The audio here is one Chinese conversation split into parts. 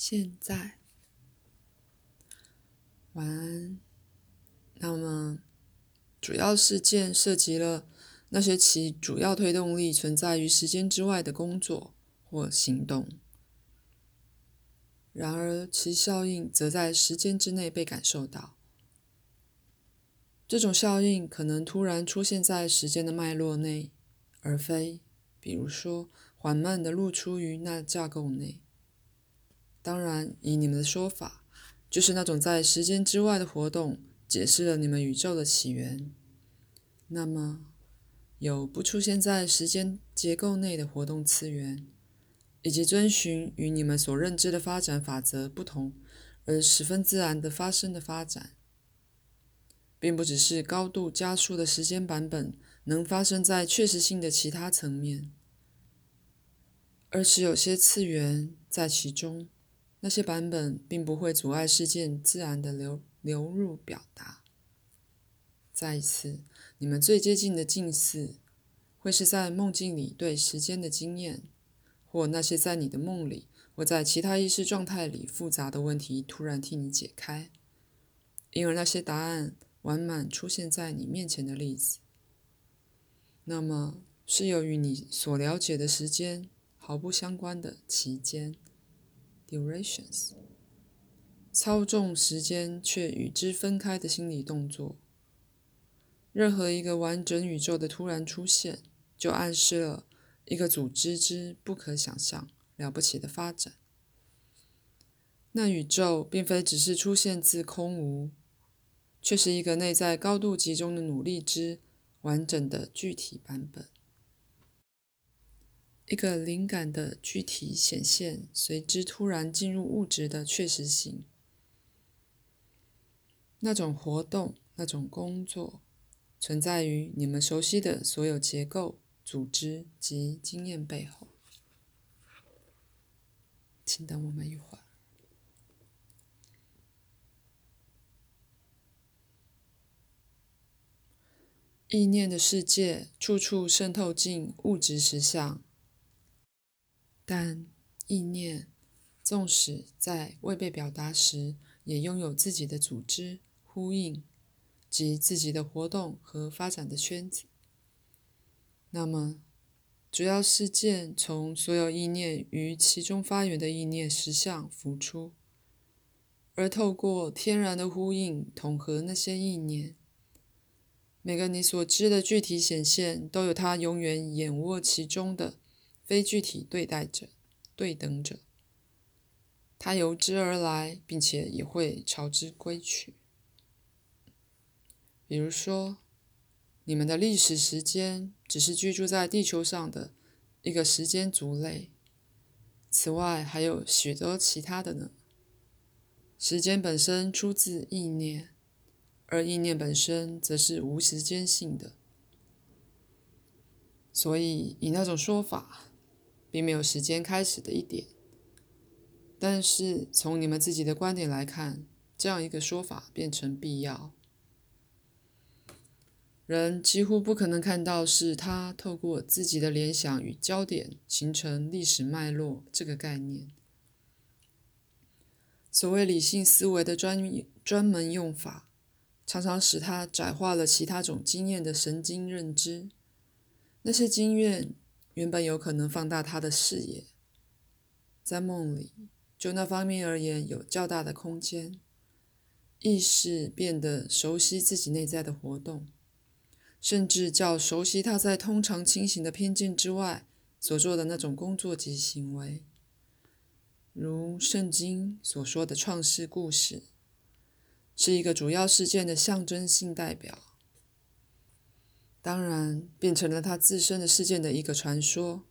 现在，晚安。那么，主要事件涉及了那些其主要推动力存在于时间之外的工作或行动，然而其效应则在时间之内被感受到。这种效应可能突然出现在时间的脉络内，而非，比如说，缓慢地露出于那架构内。当然，以你们的说法，就是那种在时间之外的活动解释了你们宇宙的起源。那么，有不出现在时间结构内的活动次元，以及遵循与你们所认知的发展法则不同而十分自然的发生的发展，并不只是高度加速的时间版本能发生在确实性的其他层面，而是有些次元在其中。那些版本并不会阻碍事件自然的流流入表达。再一次，你们最接近的近似，会是在梦境里对时间的经验，或那些在你的梦里或在其他意识状态里复杂的问题突然替你解开，因而那些答案完满出现在你面前的例子。那么，是由于你所了解的时间毫不相关的期间。Durations，操纵时间却与之分开的心理动作。任何一个完整宇宙的突然出现，就暗示了一个组织之不可想象、了不起的发展。那宇宙并非只是出现自空无，却是一个内在高度集中的努力之完整的具体版本。一个灵感的具体显现，随之突然进入物质的确实性。那种活动、那种工作，存在于你们熟悉的所有结构、组织及经验背后。请等我们一会儿。意念的世界，处处渗透进物质实相。但意念，纵使在未被表达时，也拥有自己的组织、呼应及自己的活动和发展的圈子。那么，主要事件从所有意念与其中发源的意念实相浮出，而透过天然的呼应统合那些意念。每个你所知的具体显现，都有它永远眼握其中的。非具体对待者、对等者，它由之而来，并且也会朝之归去。比如说，你们的历史时间只是居住在地球上的一个时间族类，此外还有许多其他的呢。时间本身出自意念，而意念本身则是无时间性的，所以以那种说法。并没有时间开始的一点，但是从你们自己的观点来看，这样一个说法变成必要。人几乎不可能看到是他透过自己的联想与焦点形成历史脉络这个概念。所谓理性思维的专专门用法，常常使他窄化了其他种经验的神经认知，那些经验。原本有可能放大他的视野，在梦里，就那方面而言有较大的空间。意识变得熟悉自己内在的活动，甚至较熟悉他在通常清醒的偏见之外所做的那种工作及行为，如圣经所说的创世故事，是一个主要事件的象征性代表。当然，变成了他自身的事件的一个传说，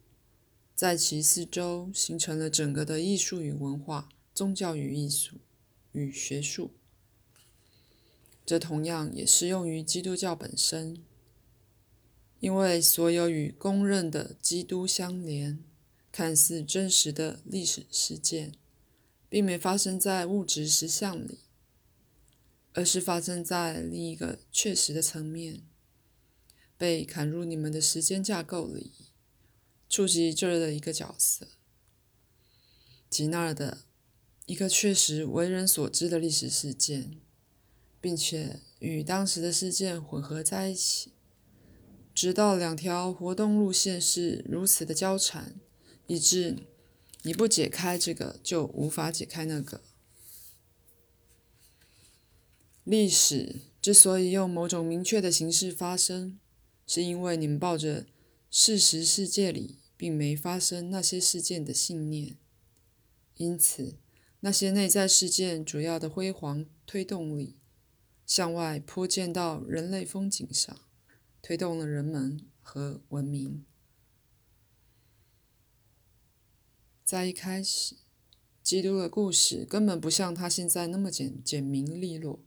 在其四周形成了整个的艺术与文化、宗教与艺术与学术。这同样也适用于基督教本身，因为所有与公认的基督相连、看似真实的历史事件，并没发生在物质实相里，而是发生在另一个确实的层面。被砍入你们的时间架构里，触及这儿的一个角色，吉那儿的一个确实为人所知的历史事件，并且与当时的事件混合在一起，直到两条活动路线是如此的交缠，以致你不解开这个，就无法解开那个。历史之所以用某种明确的形式发生，是因为你们抱着事实世界里并没发生那些事件的信念，因此那些内在事件主要的辉煌推动力向外泼溅到人类风景上，推动了人们和文明。在一开始，基督的故事根本不像他现在那么简简明利落。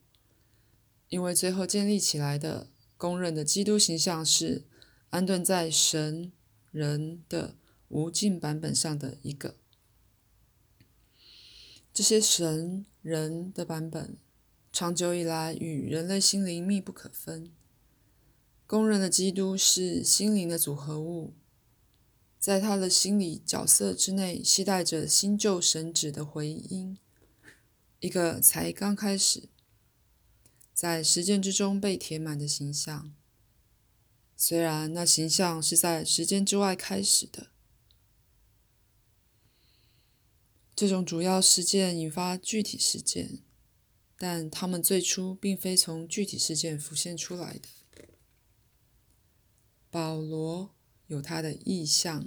因为最后建立起来的公认的基督形象是安顿在神人的无尽版本上的一个。这些神人的版本长久以来与人类心灵密不可分。公认的基督是心灵的组合物，在他的心理角色之内，期待着新旧神旨的回音，一个才刚开始。在实践之中被填满的形象，虽然那形象是在时间之外开始的，这种主要事件引发具体事件，但他们最初并非从具体事件浮现出来的。保罗有他的意象，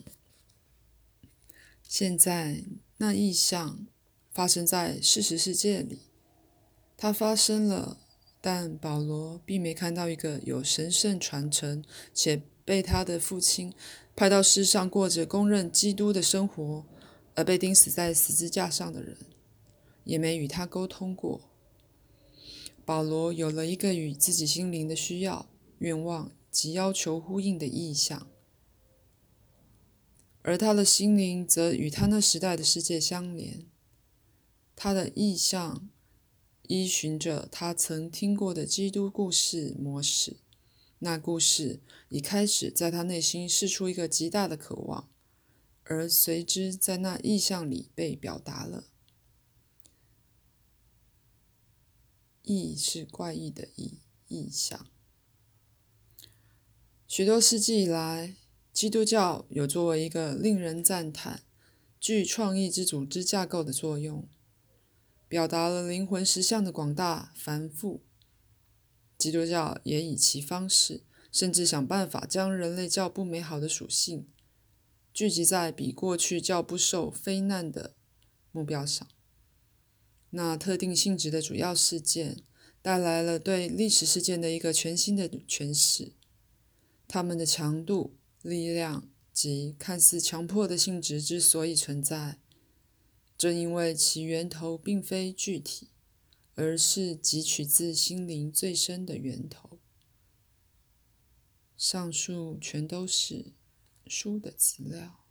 现在那意象发生在事实世界里，它发生了。但保罗并没看到一个有神圣传承且被他的父亲派到世上过着公认基督的生活而被钉死在十字架上的人，也没与他沟通过。保罗有了一个与自己心灵的需要、愿望及要求呼应的意象，而他的心灵则与他那时代的世界相连。他的意象。依循着他曾听过的基督故事模式，那故事已开始在他内心释出一个极大的渴望，而随之在那意象里被表达了。意是怪异的意，意象。许多世纪以来，基督教有作为一个令人赞叹、具创意之组织架构的作用。表达了灵魂实相的广大繁复，基督教也以其方式，甚至想办法将人类较不美好的属性聚集在比过去较不受非难的目标上。那特定性质的主要事件带来了对历史事件的一个全新的诠释，它们的强度、力量及看似强迫的性质之所以存在。正因为其源头并非具体，而是汲取自心灵最深的源头。上述全都是书的资料。